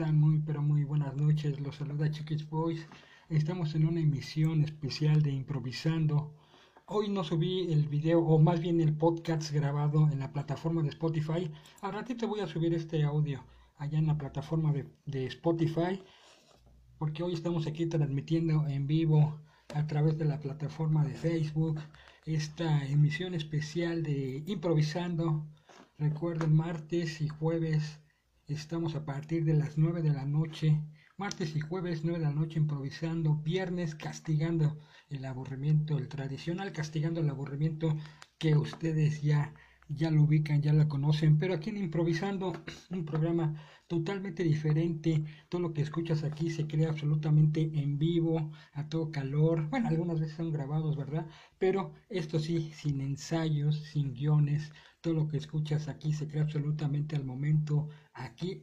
están? Muy, pero muy buenas noches. Los saluda Chiquis Boys. Estamos en una emisión especial de Improvisando. Hoy no subí el video, o más bien el podcast grabado en la plataforma de Spotify. Al ratito voy a subir este audio allá en la plataforma de, de Spotify. Porque hoy estamos aquí transmitiendo en vivo a través de la plataforma de Facebook esta emisión especial de Improvisando. Recuerden, martes y jueves Estamos a partir de las 9 de la noche, martes y jueves 9 de la noche improvisando, viernes castigando el aburrimiento, el tradicional castigando el aburrimiento que ustedes ya ya lo ubican, ya la conocen, pero aquí en Improvisando, un programa totalmente diferente, todo lo que escuchas aquí se crea absolutamente en vivo, a todo calor, bueno, algunas veces son grabados, ¿verdad? Pero esto sí, sin ensayos, sin guiones, todo lo que escuchas aquí se crea absolutamente al momento,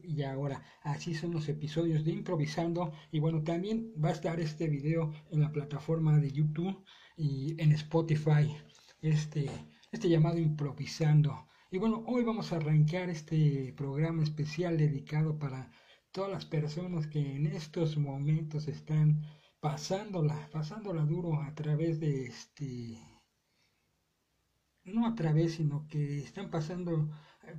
y ahora. Así son los episodios de Improvisando. Y bueno, también va a estar este video en la plataforma de YouTube y en Spotify. Este, este llamado Improvisando. Y bueno, hoy vamos a arrancar este programa especial dedicado para todas las personas que en estos momentos están pasándola, pasándola duro a través de este no a través, sino que están pasando,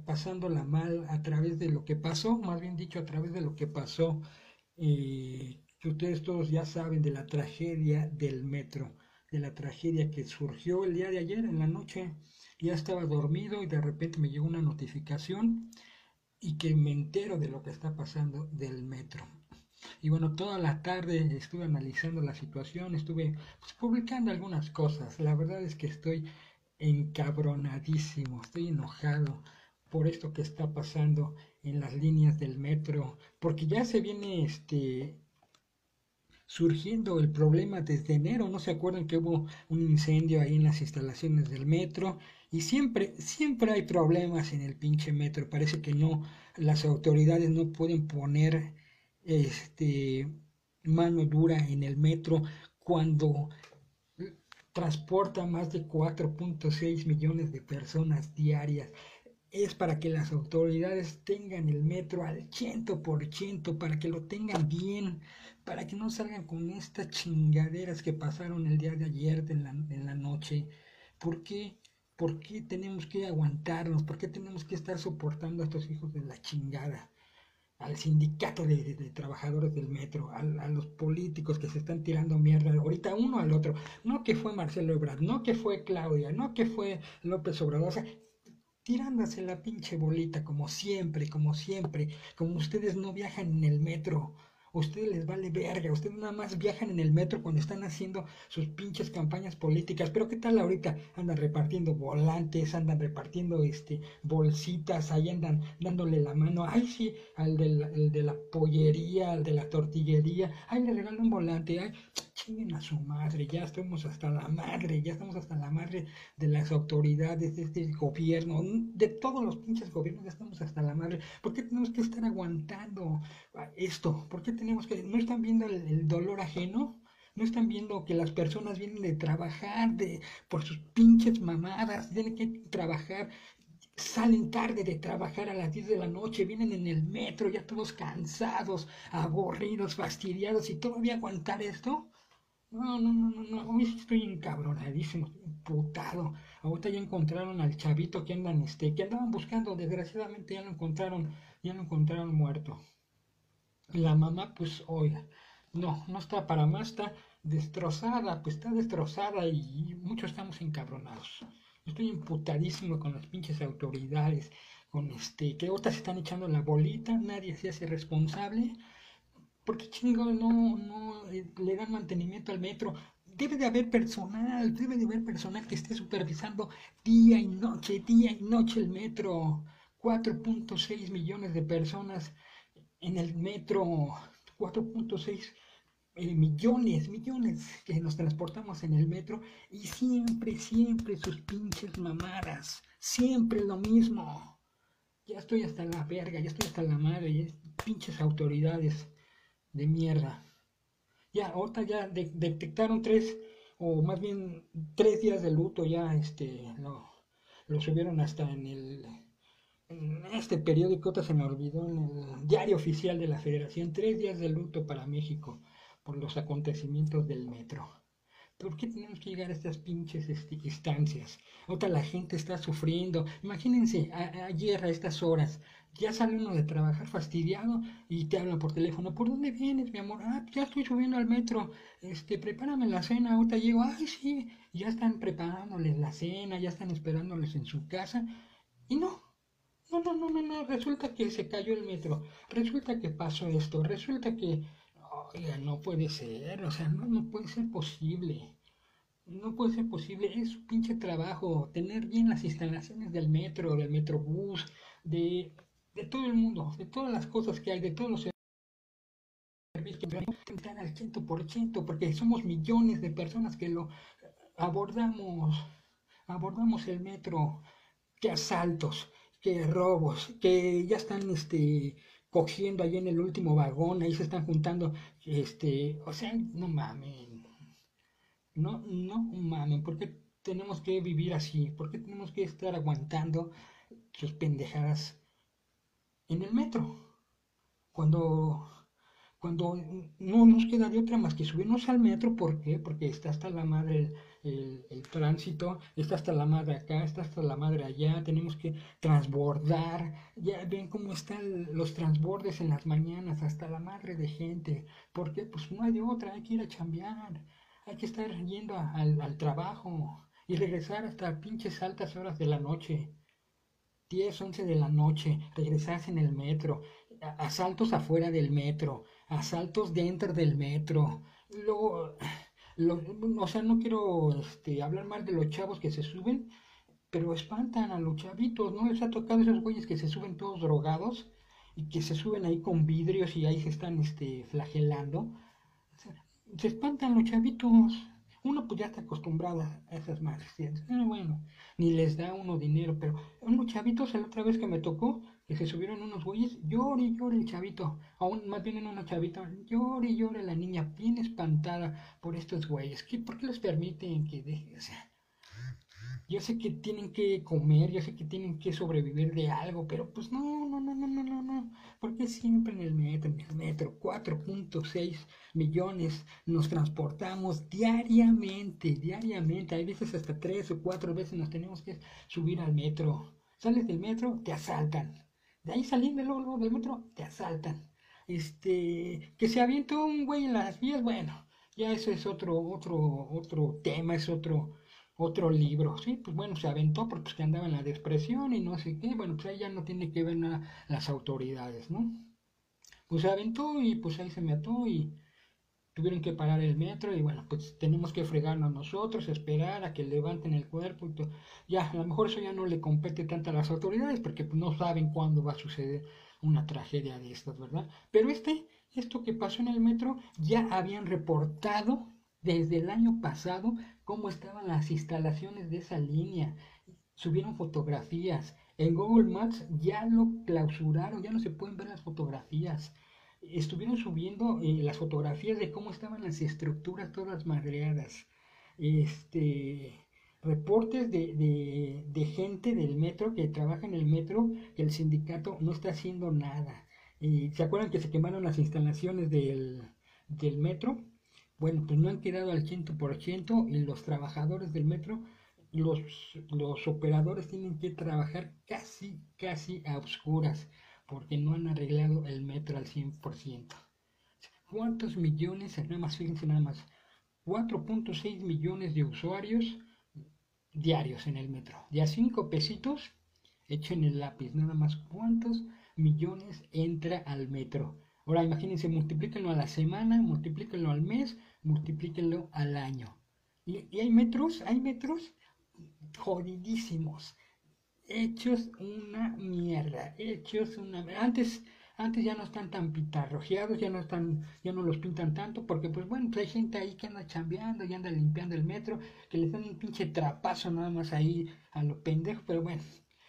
pasándola mal a través de lo que pasó, más bien dicho, a través de lo que pasó, eh, que ustedes todos ya saben de la tragedia del metro, de la tragedia que surgió el día de ayer en la noche. Ya estaba dormido y de repente me llegó una notificación y que me entero de lo que está pasando del metro. Y bueno, toda la tarde estuve analizando la situación, estuve pues, publicando algunas cosas. La verdad es que estoy encabronadísimo, estoy enojado por esto que está pasando en las líneas del metro, porque ya se viene este surgiendo el problema desde enero, ¿no se acuerdan que hubo un incendio ahí en las instalaciones del metro? Y siempre, siempre hay problemas en el pinche metro, parece que no, las autoridades no pueden poner este mano dura en el metro cuando transporta más de 4.6 millones de personas diarias. Es para que las autoridades tengan el metro al ciento por ciento, para que lo tengan bien, para que no salgan con estas chingaderas que pasaron el día de ayer en la, en la noche. ¿Por qué? ¿Por qué tenemos que aguantarnos? ¿Por qué tenemos que estar soportando a estos hijos de la chingada? al sindicato de, trabajadores del metro, a, los políticos que se están tirando mierda ahorita uno al otro. No que fue Marcelo Ebrard, no que fue Claudia, no que fue López Obrador. O sea, tirándose la pinche bolita como siempre, como siempre, como ustedes no viajan en el metro, ustedes les vale verga, ustedes nada más viajan en el metro cuando están haciendo sus pinches campañas políticas, pero qué tal ahorita andan repartiendo volantes, andan repartiendo este bolsitas, ahí andan dándole la mano, ay sí, al de de la pollería, al de la tortillería, ay le regalo un volante, ay chinguen a su madre, ya estamos hasta la madre, ya estamos hasta la madre de las autoridades, de este gobierno, de todos los pinches gobiernos, ya estamos hasta la madre, ¿por qué tenemos que estar aguantando esto? ¿Por qué tenemos que, no están viendo el, dolor ajeno? No están viendo que las personas vienen de trabajar de, por sus pinches mamadas, tienen que trabajar, salen tarde de trabajar a las 10 de la noche, vienen en el metro ya todos cansados, aburridos, fastidiados y todavía aguantar esto. No, no, no, no, no, hoy estoy encabronadísimo, putado. Ahorita ya encontraron al chavito que andan, este, que andaban buscando, desgraciadamente ya lo encontraron, ya lo encontraron muerto. La mamá, pues, oiga, no, no está para más, está destrozada, pues está destrozada y muchos estamos encabronados. Estoy imputadísimo con las pinches autoridades, con este, que ahorita se están echando la bolita, nadie se hace responsable. Porque chingo no, no eh, le dan mantenimiento al metro? Debe de haber personal, debe de haber personal que esté supervisando día y noche, día y noche el metro. 4.6 millones de personas en el metro 4.6 eh, millones, millones que nos transportamos en el metro y siempre, siempre sus pinches mamadas, siempre lo mismo. Ya estoy hasta la verga, ya estoy hasta la madre, pinches autoridades de mierda. Ya, ahorita ya detectaron tres, o más bien tres días de luto, ya este, lo, lo subieron hasta en el en este periódico, se me olvidó, en el diario oficial de la Federación, tres días de luto para México por los acontecimientos del metro. ¿Por qué tenemos que llegar a estas pinches instancias? Otra la gente está sufriendo. Imagínense, ayer a estas horas, ya sale uno de trabajar fastidiado y te habla por teléfono. ¿Por dónde vienes, mi amor? Ah, ya estoy subiendo al metro. Este, prepárame la cena. Ahorita llego. Ay, sí. Ya están preparándoles la cena, ya están esperándoles en su casa. Y no. No, no, no, no, no. Resulta que se cayó el metro. Resulta que pasó esto. Resulta que Oiga, no puede ser, o sea, no, no puede ser posible. No puede ser posible, es un pinche trabajo tener bien las instalaciones del metro, del metrobús, de, de todo el mundo, de todas las cosas que hay, de todos los servicios que están al ciento por ciento, porque somos millones de personas que lo abordamos, abordamos el metro, que asaltos, que robos, que ya están este cogiendo ahí en el último vagón, ahí se están juntando, este, o sea, no mamen, no, no mamen, ¿por qué tenemos que vivir así? ¿Por qué tenemos que estar aguantando sus pendejadas en el metro? Cuando cuando no nos queda de otra más que subirnos al metro, ¿por qué? Porque está hasta la madre el, tránsito, está hasta la madre acá, está hasta la madre allá, tenemos que transbordar, ya ven cómo están los transbordes en las mañanas, hasta la madre de gente, ¿por qué? Pues no hay otra, hay que ir a chambear, hay que estar yendo al, al trabajo y regresar hasta pinches altas horas de la noche. 10, 11 de la noche, regresarse en el metro, asaltos afuera del metro, asaltos dentro del metro. Luego, o sea, no quiero este, hablar mal de los chavos que se suben, pero espantan a los chavitos. ¿No les ha tocado esos güeyes que se suben todos drogados y que se suben ahí con vidrios y ahí se están este, flagelando? se espantan los chavitos. Uno pues ya está acostumbrado a esas madres. Ah, bueno, ni les da uno dinero, pero unos chavitos la otra vez que me tocó, que se subieron unos güeyes, llore y llore el chavito, aún más bien en una chavita, llore y llore la niña, bien espantada por estos güeyes. ¿Qué, ¿Por qué les permiten que dejen? O sea, yo sé que tienen que comer, yo sé que tienen que sobrevivir de algo, pero pues no, no, no, no, no, no, no. Porque siempre en el metro, en el metro, 4.6 millones nos transportamos diariamente, diariamente. Hay veces hasta tres o cuatro veces nos tenemos que subir al metro. Sales del metro, te asaltan. Ahí saliendo luego del metro, te asaltan. Este, que se avientó un güey en las vías, bueno, ya eso es otro, otro, otro tema, es otro otro libro, sí, pues bueno, se aventó porque que andaba en la depresión y no sé qué, bueno, pues ahí ya no tiene que ver nada las autoridades, ¿no? Pues se aventó y pues ahí se me ató y tuvieron que parar el metro y bueno, pues tenemos que fregarnos nosotros, esperar a que levanten el cuerpo y. Ya, a lo mejor eso ya no le compete tanto a las autoridades porque pues, no saben cuándo va a suceder una tragedia de estas, ¿verdad? Pero este, esto que pasó en el metro, ya habían reportado desde el año pasado cómo estaban las instalaciones de esa línea. Subieron fotografías. En Google Maps ya lo clausuraron, ya no se pueden ver las fotografías. Estuvieron subiendo eh, las fotografías de cómo estaban las estructuras todas madreadas. Este, reportes de, de, gente del metro que trabaja en el metro que el sindicato no está haciendo nada. y ¿Se acuerdan que se quemaron las instalaciones del, del metro? Bueno, pues no han quedado al 100% y los trabajadores del metro, los, los operadores tienen que trabajar casi, casi a oscuras porque no han arreglado el metro al 100%. ¿Cuántos millones, nada más fíjense nada más, 4.6 millones de usuarios diarios en el metro. De a 5 pesitos, echen el lápiz, nada más cuántos millones entra al metro. Ahora imagínense, multiplíquenlo a la semana, multiplíquenlo al mes, multiplíquenlo al año. Y, hay metros, hay metros jodidísimos, hechos una mierda, hechos una antes antes ya no están tan pitarrojeados, ya no están, ya no los pintan tanto, porque pues bueno, pues hay gente ahí que anda chambeando y anda limpiando el metro, que les dan un pinche trapazo nada más ahí a los pendejos, pero bueno,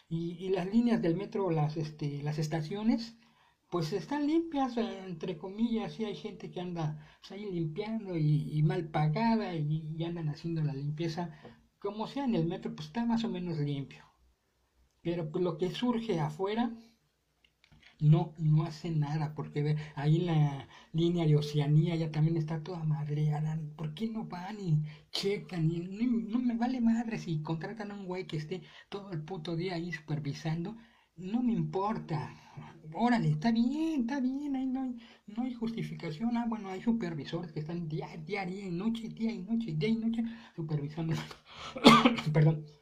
y, y las líneas del metro, las este, las estaciones, pues están limpias, eh, entre comillas, y hay gente que anda pues, ahí limpiando y, mal pagada y, andan haciendo la limpieza. Como sea en el metro, pues está más o menos limpio. Pero pues, lo que surge afuera no, no hace nada, porque ahí la línea de Oceanía ya también está toda madreada. ¿Por qué no van y checan? Y no, me vale madre si contratan a un güey que esté todo el puto día ahí supervisando. No me importa. Órale, está bien, está bien, ahí no hay, no hay justificación. Ah, bueno, hay supervisores que están día, día, día y noche, día y noche, día y noche supervisando. Perdón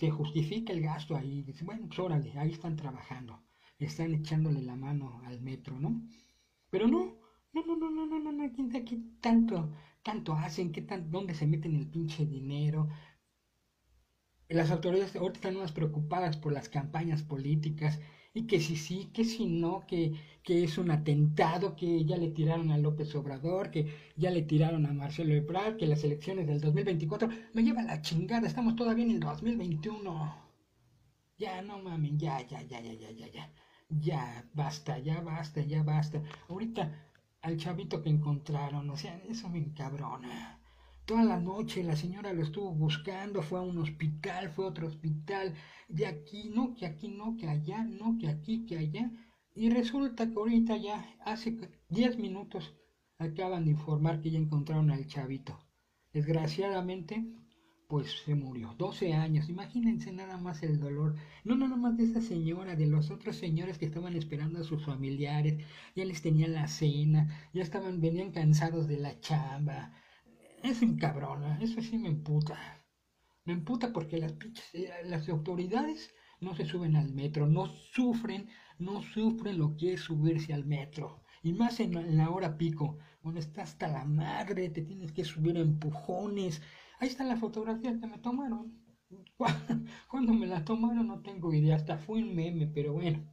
se justifica el gasto ahí, dice, bueno, pues órale, ahí están trabajando, están echándole la mano al metro, ¿no? Pero no, no, no, no, no, no, no, quién aquí, aquí tanto, tanto hacen, qué tan, dónde se meten el pinche dinero, las autoridades ahorita están más preocupadas por las campañas políticas y que si sí, que si no, que, que es un atentado, que ya le tiraron a López Obrador, que ya le tiraron a Marcelo Ebrard, que las elecciones del 2024 me lleva la chingada, estamos todavía en el 2021. Ya, no mames, ya, ya, ya, ya, ya, ya, ya ya basta, ya basta, ya basta. Ahorita al chavito que encontraron, o sea, eso me encabrona. Toda la noche la señora lo estuvo buscando, fue a un hospital, fue a otro hospital, de aquí no, que aquí no, que allá, no, que aquí, que allá. Y resulta que ahorita ya, hace 10 minutos, acaban de informar que ya encontraron al chavito. Desgraciadamente, pues se murió. 12 años. Imagínense nada más el dolor. No, nada más de esa señora, de los otros señores que estaban esperando a sus familiares. Ya les tenían la cena, ya estaban, venían cansados de la chamba. Es un cabrón, ¿eh? eso sí me emputa. Me emputa porque las, eh, las autoridades no se suben al metro, no sufren, no sufren lo que es subirse al metro. Y más en, la hora pico, donde está hasta la madre, te tienes que subir a empujones, Ahí está la fotografía que me tomaron. Cuando me la tomaron no tengo idea, hasta fue un meme, pero bueno,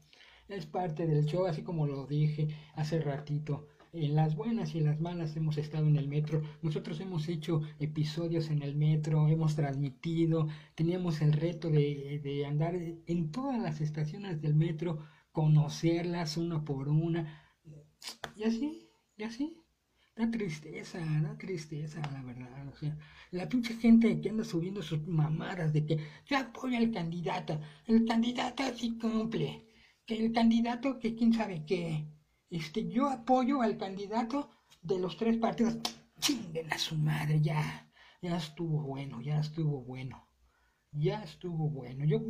es parte del show, así como lo dije hace ratito. En las buenas y en las malas hemos estado en el metro. Nosotros hemos hecho episodios en el metro, hemos transmitido, teníamos el reto de, de andar en todas las estaciones del metro, conocerlas una por una. Y así, y así. Da tristeza, da tristeza, la verdad. O sea, la pinche gente que anda subiendo sus mamadas de que yo apoyo al candidato, el candidato sí cumple, que el candidato que quién sabe qué, este, yo apoyo al candidato de los tres partidos, chinguen a su madre, ya, ya estuvo bueno, ya estuvo bueno, ya estuvo bueno. Yo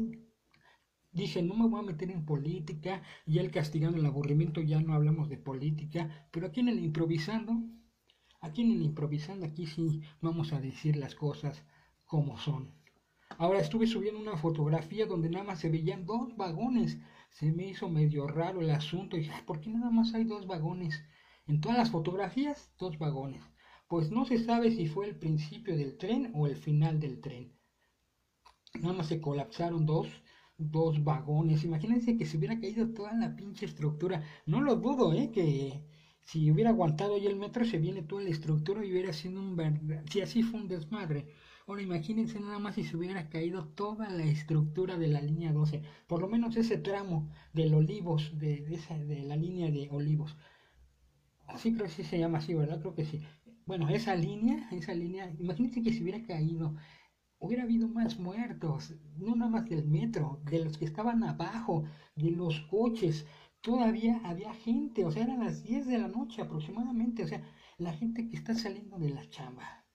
dije, no me voy a meter en política, y él castigando el aburrimiento, ya no hablamos de política, pero aquí en el improvisando, Aquí en el improvisando, aquí sí vamos a decir las cosas como son. Ahora estuve subiendo una fotografía donde nada más se veían dos vagones. Se me hizo medio raro el asunto y dije, ¿por qué nada más hay dos vagones? En todas las fotografías, dos vagones. Pues no se sabe si fue el principio del tren o el final del tren. Nada más se colapsaron dos, dos vagones. Imagínense que se hubiera caído toda la pinche estructura. No lo dudo, ¿eh? Que si hubiera aguantado ahí el metro, se viene toda la estructura y hubiera sido un. Si así fue un desmadre. Ahora imagínense nada más si se hubiera caído toda la estructura de la línea 12. Por lo menos ese tramo del Olivos, de, esa, de la línea de Olivos. Así creo que sí se llama así, ¿verdad? Creo que sí. Bueno, esa línea, esa línea, imagínense que si hubiera caído, hubiera habido más muertos, no nada más del metro, de los que estaban abajo, de los coches, todavía había gente, o sea, eran las 10 de la noche aproximadamente, o sea, la gente que está saliendo de la chamba.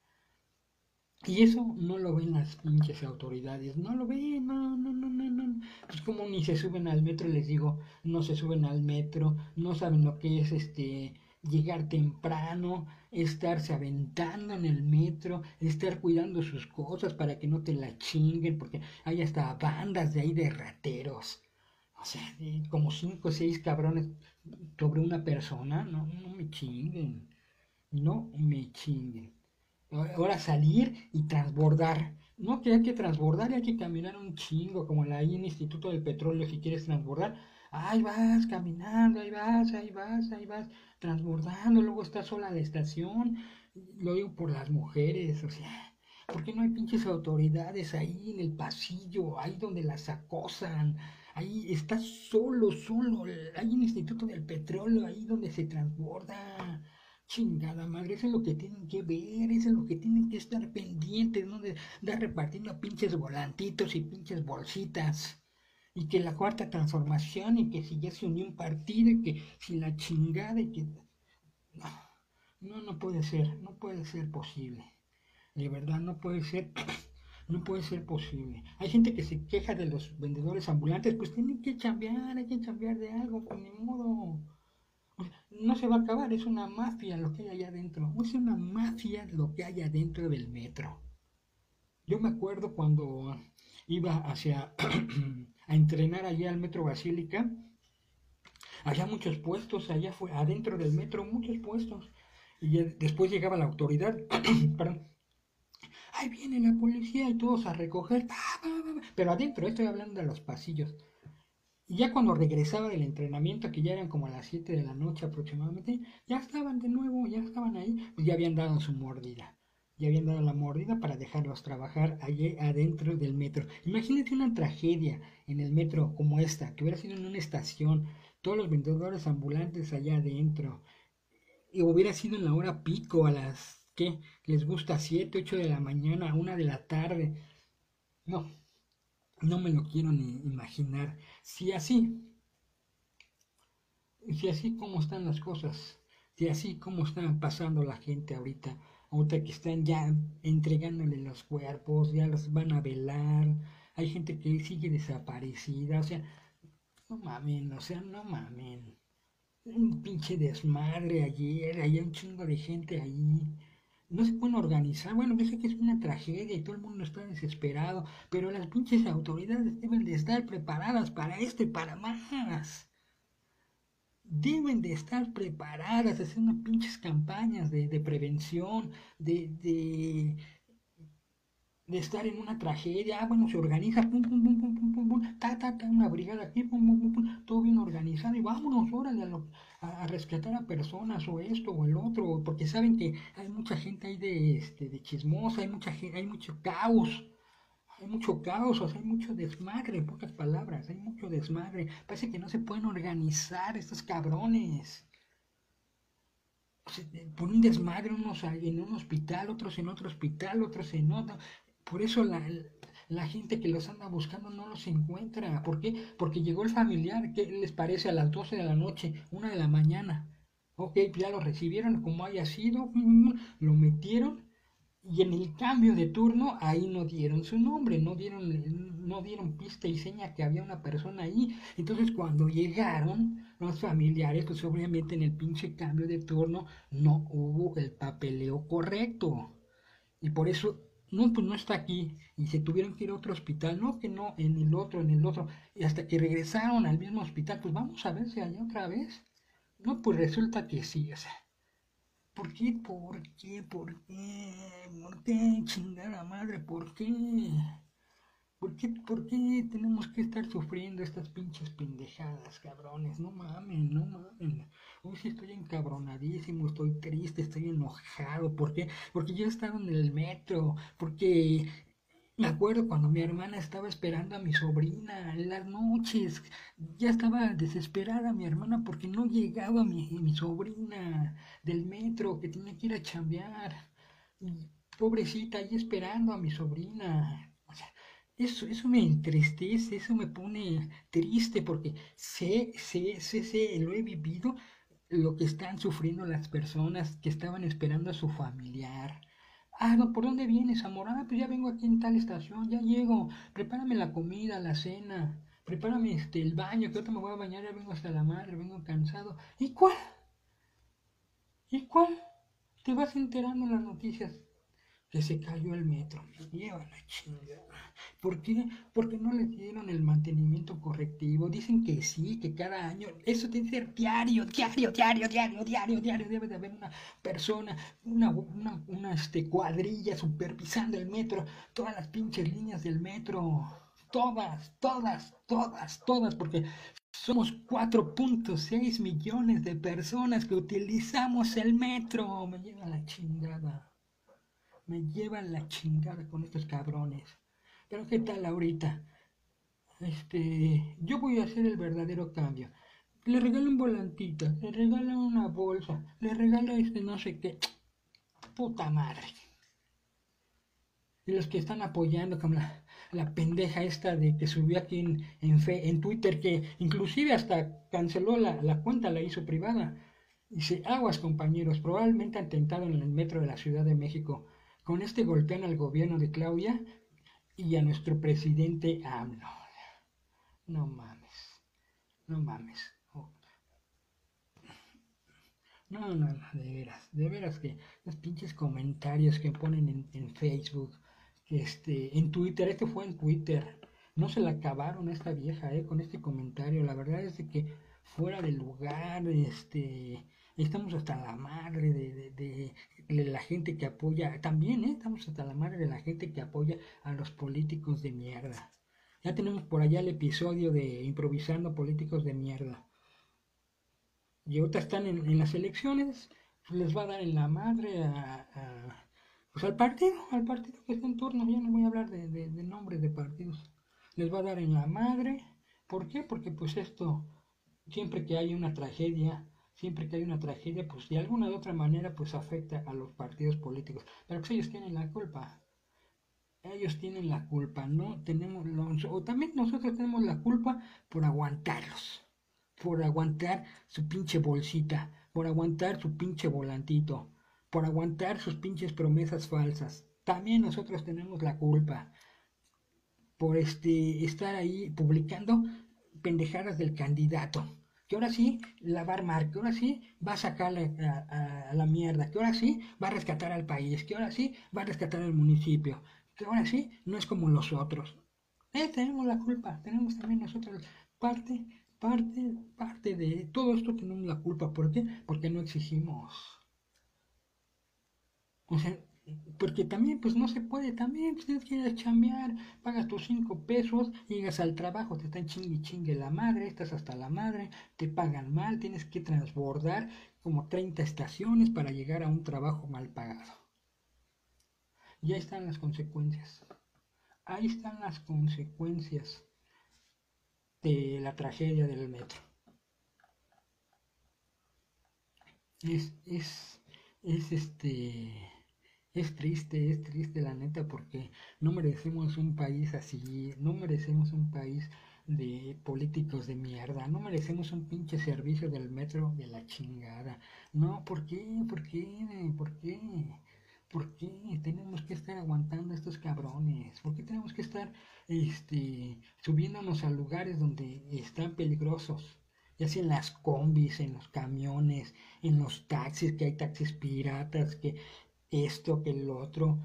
Y eso no lo ven las pinches autoridades, no lo ven, no, no, no, no, no. Pues como ni se suben al metro, les digo, no se suben al metro, no saben lo que es este llegar temprano, estarse aventando en el metro, estar cuidando sus cosas para que no te la chinguen, porque hay hasta bandas de ahí de rateros o sea, como cinco o seis cabrones sobre una persona, no, no me chinguen, no me chinguen. Ahora salir y transbordar. No que hay que transbordar y hay que caminar un chingo, como la ahí en Instituto del Petróleo, si quieres transbordar. Ahí vas caminando, ahí vas, ahí vas, ahí vas, transbordando, luego está sola la estación. Lo digo por las mujeres, o sea, ¿por qué no hay pinches autoridades ahí en el pasillo, ahí donde las acosan? Ahí está solo, solo. Hay un instituto del petróleo ahí donde se transborda. Chingada madre, eso es lo que tienen que ver, eso es lo que tienen que estar pendientes, ¿no? De dar repartiendo pinches volantitos y pinches bolsitas. y que la cuarta transformación y que si ya se unió un partido y que si la chingada y que... No, no, puede ser, no puede ser posible. De verdad, no puede ser, no puede ser posible. Hay gente que se queja de los vendedores ambulantes, pues tienen que cambiar, hay que cambiar de algo, con pues ni modo. No se va a acabar, es una mafia lo que hay allá adentro. Es una mafia lo que hay adentro del metro. Yo me acuerdo cuando iba hacia a entrenar allá al Metro Basílica, había muchos puestos, allá fue, adentro del metro, muchos puestos. Y después llegaba la autoridad, ahí viene la policía y todos a recoger, pero adentro, estoy hablando de los pasillos. Y ya cuando regresaba del entrenamiento, que ya eran como a las 7 de la noche aproximadamente, ya estaban de nuevo, ya estaban ahí, pues ya habían dado su mordida ya habían dado la mordida para dejarlos trabajar allí adentro del metro. Imagínate una tragedia en el metro como esta, que hubiera sido en una estación, todos los vendedores ambulantes allá adentro, y hubiera sido en la hora pico, a las que les gusta 7, 8 de la mañana, 1 de la tarde. No, no me lo quiero ni imaginar. Si así, si así como están las cosas, si así como están pasando la gente ahorita, ahorita que están ya entregándole los cuerpos, ya los van a velar, hay gente que sigue desaparecida, o sea, no mamen, o sea, no mamen. Un pinche desmadre ayer, hay un chingo de gente ahí. No se pueden organizar. Bueno, sé que es una tragedia y todo el mundo está desesperado, pero las pinches autoridades deben de estar preparadas para esto y para más deben de estar preparadas, haciendo pinches campañas de, prevención, de, de, estar en una tragedia, ah, bueno, se organiza, pum, pum, pum, pum, pum, pum, pum, ta, ta, ta, una brigada aquí, pum, pum, pum, pum, todo bien organizado, y vámonos, órale, a, a, rescatar a personas, o esto, o el otro, porque saben que hay mucha gente ahí de, este, de chismosa, hay mucha gente, hay mucho caos, hay mucho caos, o sea, hay mucho desmadre, en pocas palabras, hay mucho desmadre. Parece que no se pueden organizar estos cabrones. por un desmadre, unos en un hospital, otros en otro hospital, otros en otro. Por eso la, la gente que los anda buscando no los encuentra. ¿Por qué? Porque llegó el familiar, ¿qué les parece? A las 12 de la noche, una de la mañana. Ok, ya lo recibieron como haya sido, lo metieron y en el cambio de turno, ahí no dieron su nombre, no dieron, no dieron pista y seña que había una persona ahí. Entonces cuando llegaron los familiares, pues obviamente en el pinche cambio de turno no hubo el papeleo correcto. Y por eso, no, pues no está aquí. Y se tuvieron que ir a otro hospital, no que no, en el otro, en el otro. Y hasta que regresaron al mismo hospital, pues vamos a ver si hay otra vez. No, pues resulta que sí, o sea ¿Por qué? ¿Por qué? ¿Por qué? ¿Por qué? Chingada madre, ¿por qué? ¿Por qué, ¿Por qué tenemos que estar sufriendo estas pinches pendejadas, cabrones? No mamen, no mamen. Hoy sí estoy encabronadísimo, estoy triste, estoy enojado. ¿Por qué? Porque yo estaba en el metro, porque me acuerdo cuando mi hermana estaba esperando a mi sobrina en las noches. Ya estaba desesperada mi hermana porque no llegaba mi, mi sobrina del metro que tenía que ir a chambear. pobrecita, ahí esperando a mi sobrina. Eso, eso me entristece, eso me pone triste porque sé, sé, sé, sé, lo he vivido, lo que están sufriendo las personas que estaban esperando a su familiar Ah, ¿por dónde vienes, amor? Ah, pues ya vengo aquí en tal estación, ya llego. Prepárame la comida, la cena. Prepárame este, el baño, que ahorita me voy a bañar, ya vengo hasta la madre, vengo cansado. ¿Y cuál? ¿Y cuál? Te vas enterando en las noticias que se cayó el metro. Me lleva la chingada. ¿Por qué? Porque no le dieron el mantenimiento correctivo. Dicen que sí, que cada año. Eso tiene que ser diario, diario, diario, diario, diario, diario. Debe de haber una persona, una, una, una este, cuadrilla supervisando el metro. Todas las pinches líneas del metro. Todas, todas, todas, todas. Porque somos 4.6 millones de personas que utilizamos el metro. Me lleva la chingada me llevan la chingada con estos cabrones. Pero qué tal ahorita. Este, yo voy a hacer el verdadero cambio. Le regalo un volantito, le regalo una bolsa, le regalo este no sé qué. Puta madre. Y los que están apoyando como la, pendeja esta de que subió aquí en, en, fe, en Twitter, que inclusive hasta canceló la, la cuenta, la hizo privada. Dice, aguas compañeros, probablemente atentado en el metro de la Ciudad de México. Con este golpean al gobierno de Claudia y a nuestro presidente AMLO. No mames, no mames. No, no, no, de veras, de veras que los pinches comentarios que ponen en, en Facebook, este, en Twitter, este fue en Twitter, no se la acabaron a esta vieja, eh, con este comentario, la verdad es de que fuera del lugar, este, estamos hasta la madre de, de, de, la gente que apoya, también, eh, estamos hasta la madre de la gente que apoya a los políticos de mierda. Ya tenemos por allá el episodio de improvisando políticos de mierda. Y ahorita están en, las elecciones, les va a dar en la madre a, pues al partido, al partido que está en turno, ya no voy a hablar de, de, nombres de partidos, les va a dar en la madre, ¿por qué? Porque pues esto, siempre que hay una tragedia, siempre que hay una tragedia, pues de alguna u otra manera pues afecta a los partidos políticos, pero pues ellos tienen la culpa, ellos tienen la culpa, no tenemos, o también nosotros tenemos la culpa por aguantarlos por aguantar su pinche bolsita, por aguantar su pinche volantito, por aguantar sus pinches promesas falsas. También nosotros tenemos la culpa por este estar ahí publicando pendejadas del candidato. Que ahora sí la va a armar, que ahora sí va a sacarle a, la mierda, que ahora sí va a rescatar al país, que ahora sí va a rescatar al municipio, que ahora sí no es como los otros. Eh, tenemos la culpa, tenemos también nosotros parte parte, parte de todo esto tenemos la culpa. ¿Por qué? Porque no exigimos. O sea, porque también, pues no se puede, también pues, tienes que ir a chambear, pagas tus cinco pesos, llegas al trabajo, te están chingue chingue la madre, estás hasta la madre, te pagan mal, tienes que transbordar como 30 estaciones para llegar a un trabajo mal pagado. Y ahí están las consecuencias. Ahí están las consecuencias de la tragedia del metro. Es, es, es este, es triste, es triste la neta porque no merecemos un país así, no merecemos un país de políticos de mierda, no merecemos un pinche servicio del metro de la chingada. No, ¿por qué? ¿Por qué? ¿Por qué? ¿Por qué tenemos que estar aguantando a estos cabrones? ¿Por qué tenemos que estar este, subiéndonos a lugares donde están peligrosos? Ya sea en las combis, en los camiones, en los taxis, que hay taxis piratas, que esto, que lo otro.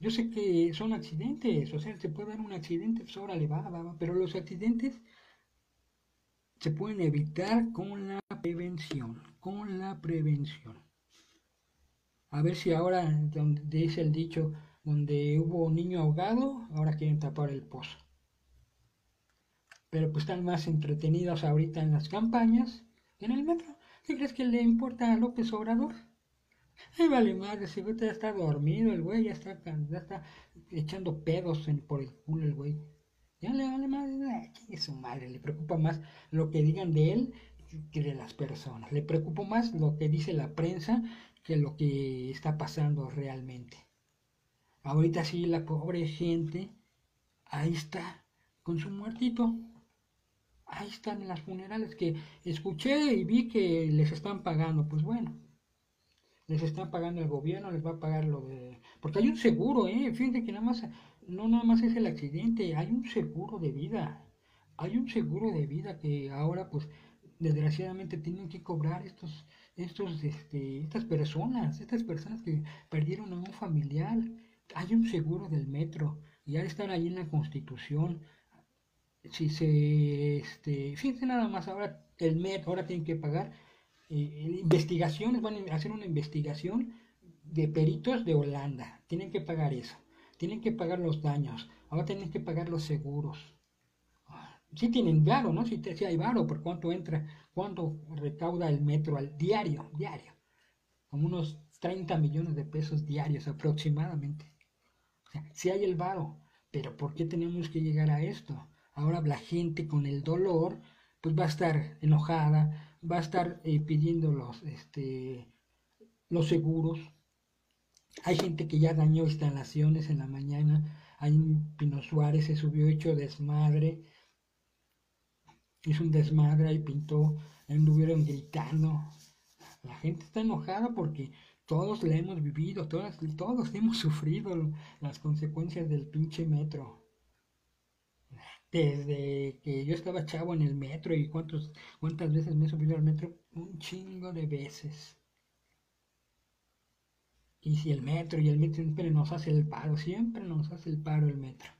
Yo sé que son accidentes, o sea, se puede dar un accidente, pues órale, va, va, va, pero los accidentes se pueden evitar con la prevención, con la prevención. A ver si ahora, donde dice el dicho, donde hubo un niño ahogado, ahora quieren tapar el pozo. Pero pues están más entretenidos ahorita en las campañas que en el metro. ¿Qué crees que le importa a López Obrador? Ay, vale madre, si ya está dormido el güey, ya está, ya está echando pedos por el culo el güey. Ya le vale madre, es su madre, le preocupa más lo que digan de él que de las personas. Le preocupa más lo que dice la prensa que lo que está pasando realmente. Ahorita sí, la pobre gente, ahí está, con su muertito. Ahí están en las funerales que escuché y vi que les están pagando. Pues bueno, les están pagando el gobierno, les va a pagar lo de... Porque hay un seguro, ¿eh? Fíjense que nada más, no nada más es el accidente, hay un seguro de vida. Hay un seguro de vida que ahora pues desgraciadamente tienen que cobrar estos estos, este, estas personas, estas personas que perdieron a un familiar. Hay un seguro del metro, ya están ahí en la constitución. Si se, este, fíjense nada más, ahora el metro, ahora tienen que pagar eh, investigaciones, van a hacer una investigación de peritos de Holanda, tienen que pagar eso, tienen que pagar los daños, ahora tienen que pagar los seguros si tienen varo, ¿no? Si, hay varo, por cuánto entra, cuánto recauda el metro al diario, diario. Como unos 30 millones de pesos diarios aproximadamente. Si hay el varo, pero ¿por qué tenemos que llegar a esto? Ahora la gente con el dolor, pues va a estar enojada, va a estar eh, pidiendo los, este, los seguros. Hay gente que ya dañó instalaciones en la mañana, en Pino Suárez se subió hecho desmadre, hizo un desmadre y pintó, anduvieron gritando. La gente está enojada porque todos le hemos vivido, todos, todos hemos sufrido las consecuencias del pinche metro. Desde que yo estaba chavo en el metro y cuántos, cuántas veces me he subido al metro, un chingo de veces. Y si el metro y el metro siempre nos hace el paro, siempre nos hace el paro el metro.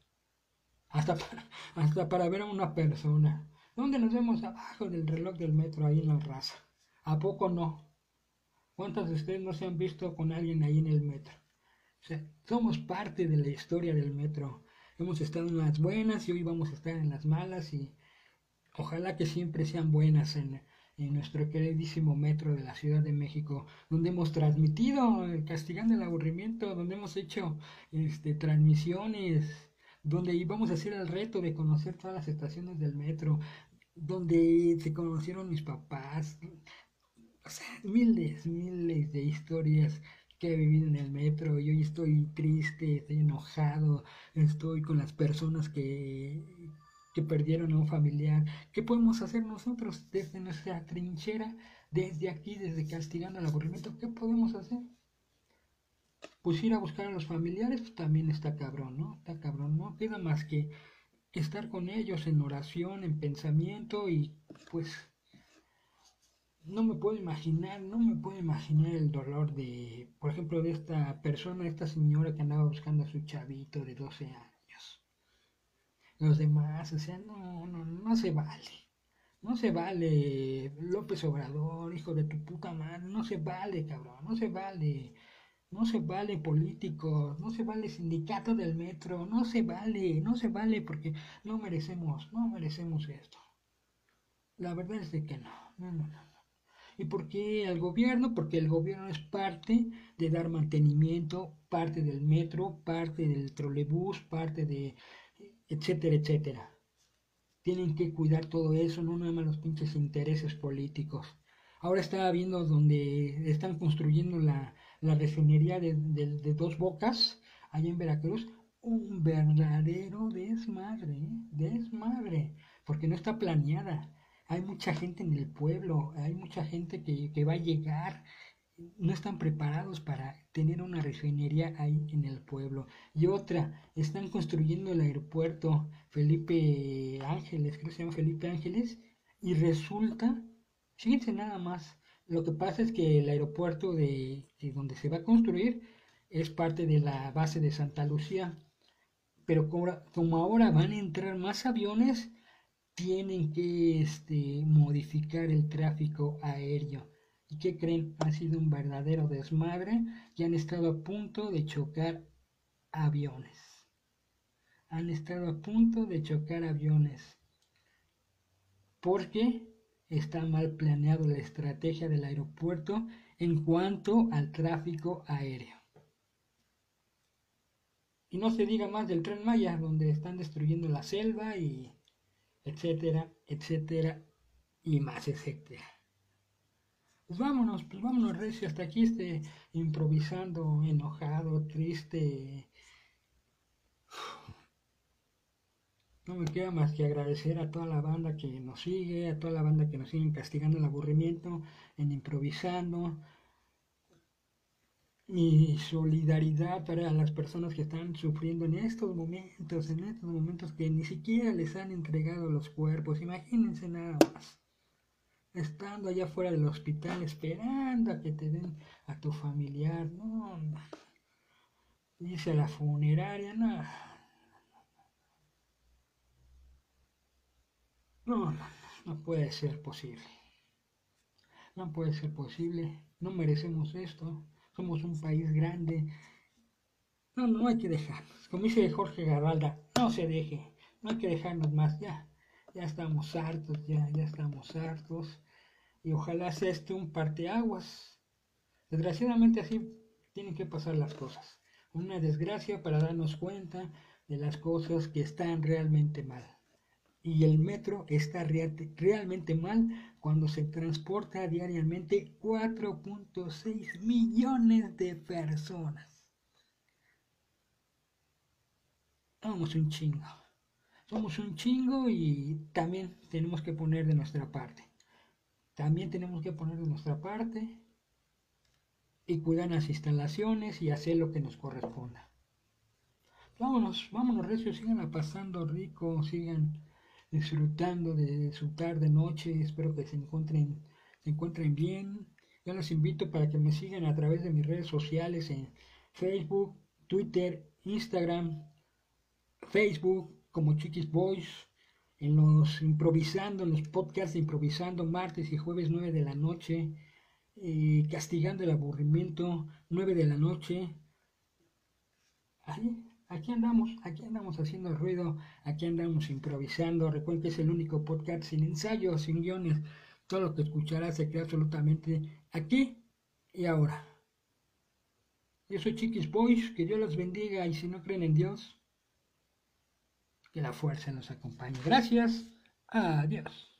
Hasta para, hasta para ver a una persona. ¿Dónde nos vemos abajo del reloj del metro ahí en la raza? ¿A poco no? ¿Cuántos de ustedes no se han visto con alguien ahí en el metro? Somos parte de la historia del metro. Hemos estado en las buenas y hoy vamos a estar en las malas y ojalá que siempre sean buenas en, en nuestro queridísimo metro de la Ciudad de México, donde hemos transmitido eh, Castigando el Aburrimiento, donde hemos hecho este, transmisiones, donde íbamos a hacer el reto de conocer todas las estaciones del metro, donde se conocieron mis papás, o sea, miles, miles de historias que he vivido en el metro y hoy estoy triste, estoy enojado, estoy con las personas que, que perdieron a un familiar. ¿Qué podemos hacer nosotros desde nuestra trinchera, desde aquí, desde castigando el aburrimiento? ¿Qué podemos hacer? Pues ir a buscar a los familiares pues, también está cabrón, ¿no? Está cabrón, no queda más que estar con ellos en oración, en pensamiento y pues no me puedo imaginar, no me puedo imaginar el dolor de, por ejemplo, de esta persona, esta señora que andaba buscando a su chavito de 12 años los demás, o sea, no, no, no se vale. No se vale, López Obrador, hijo de tu puta madre, no se vale, cabrón, no se vale. No se vale políticos, no se vale sindicato del metro, no se vale, no se vale porque no merecemos, no merecemos esto. La verdad es de que no, no, no, no. ¿Y por qué el gobierno? Porque el gobierno es parte de dar mantenimiento, parte del metro, parte del trolebús, parte de etcétera, etcétera. Tienen que cuidar todo eso, no nada más los pinches intereses políticos. Ahora estaba viendo donde están construyendo la, la refinería de, dos bocas, allá en Veracruz, un verdadero desmadre, ¿eh? desmadre, porque no está planeada. Hay mucha gente en el pueblo, hay mucha gente que, va a llegar no están preparados para tener una refinería ahí en el pueblo. Y otra, están construyendo el aeropuerto Felipe Ángeles, creo que se llama Felipe Ángeles, y resulta, fíjense nada más, lo que pasa es que el aeropuerto de, donde se va a construir es parte de la base de Santa Lucía, pero como, ahora van a entrar más aviones, tienen que este, modificar el tráfico aéreo ¿Y qué creen? Ha sido un verdadero desmadre y han estado a punto de chocar aviones. Han estado a punto de chocar aviones. Porque está mal planeado la estrategia del aeropuerto en cuanto al tráfico aéreo. Y no se diga más del tren Maya, donde están destruyendo la selva y etcétera, etcétera y más, etcétera. Pues vámonos, pues vámonos, Recio, hasta aquí esté improvisando, enojado, triste. No me queda más que agradecer a toda la banda que nos sigue, a toda la banda que nos sigue castigando el aburrimiento, en improvisando. Mi solidaridad para las personas que están sufriendo en estos momentos, en estos momentos que ni siquiera les han entregado los cuerpos. Imagínense nada más estando allá fuera del hospital esperando a que te den a tu familiar, no. Dice la funeraria. No, no, no puede ser posible. No puede ser posible. No merecemos esto. Somos un país grande. No, no hay que dejarnos. Como dice Jorge Garralda, no se deje. No hay que dejarnos más. Ya, ya estamos hartos, ya, ya estamos hartos y ojalá sea este un parteaguas. Desgraciadamente así tienen que pasar las cosas. Una desgracia para darnos cuenta de las cosas que están realmente mal. Y el metro está realmente mal cuando se transporta diariamente 4.6 millones de personas. somos un chingo. Somos un chingo y también tenemos que poner de nuestra parte. También tenemos que poner de nuestra parte y cuidar las instalaciones y hacer lo que nos corresponda. Vámonos, vámonos, Recio, sigan pasando rico, sigan disfrutando de su tarde, noche. Espero que se encuentren, se encuentren bien. Yo los invito para que me sigan a través de mis redes sociales en Facebook, Twitter, Instagram, Facebook como Chiquis Boys, en los improvisando, en los podcasts improvisando martes y jueves 9 de la noche, eh, castigando el aburrimiento 9 de la noche. Ahí, aquí andamos, aquí andamos haciendo ruido, aquí andamos improvisando. Recuerden que es el único podcast sin ensayos, sin guiones. Todo lo que escucharás se queda absolutamente aquí y ahora. Yo soy Chiquis Boys, que Dios los bendiga y si no creen en Dios, que la fuerza nos acompañe. Gracias. Adiós.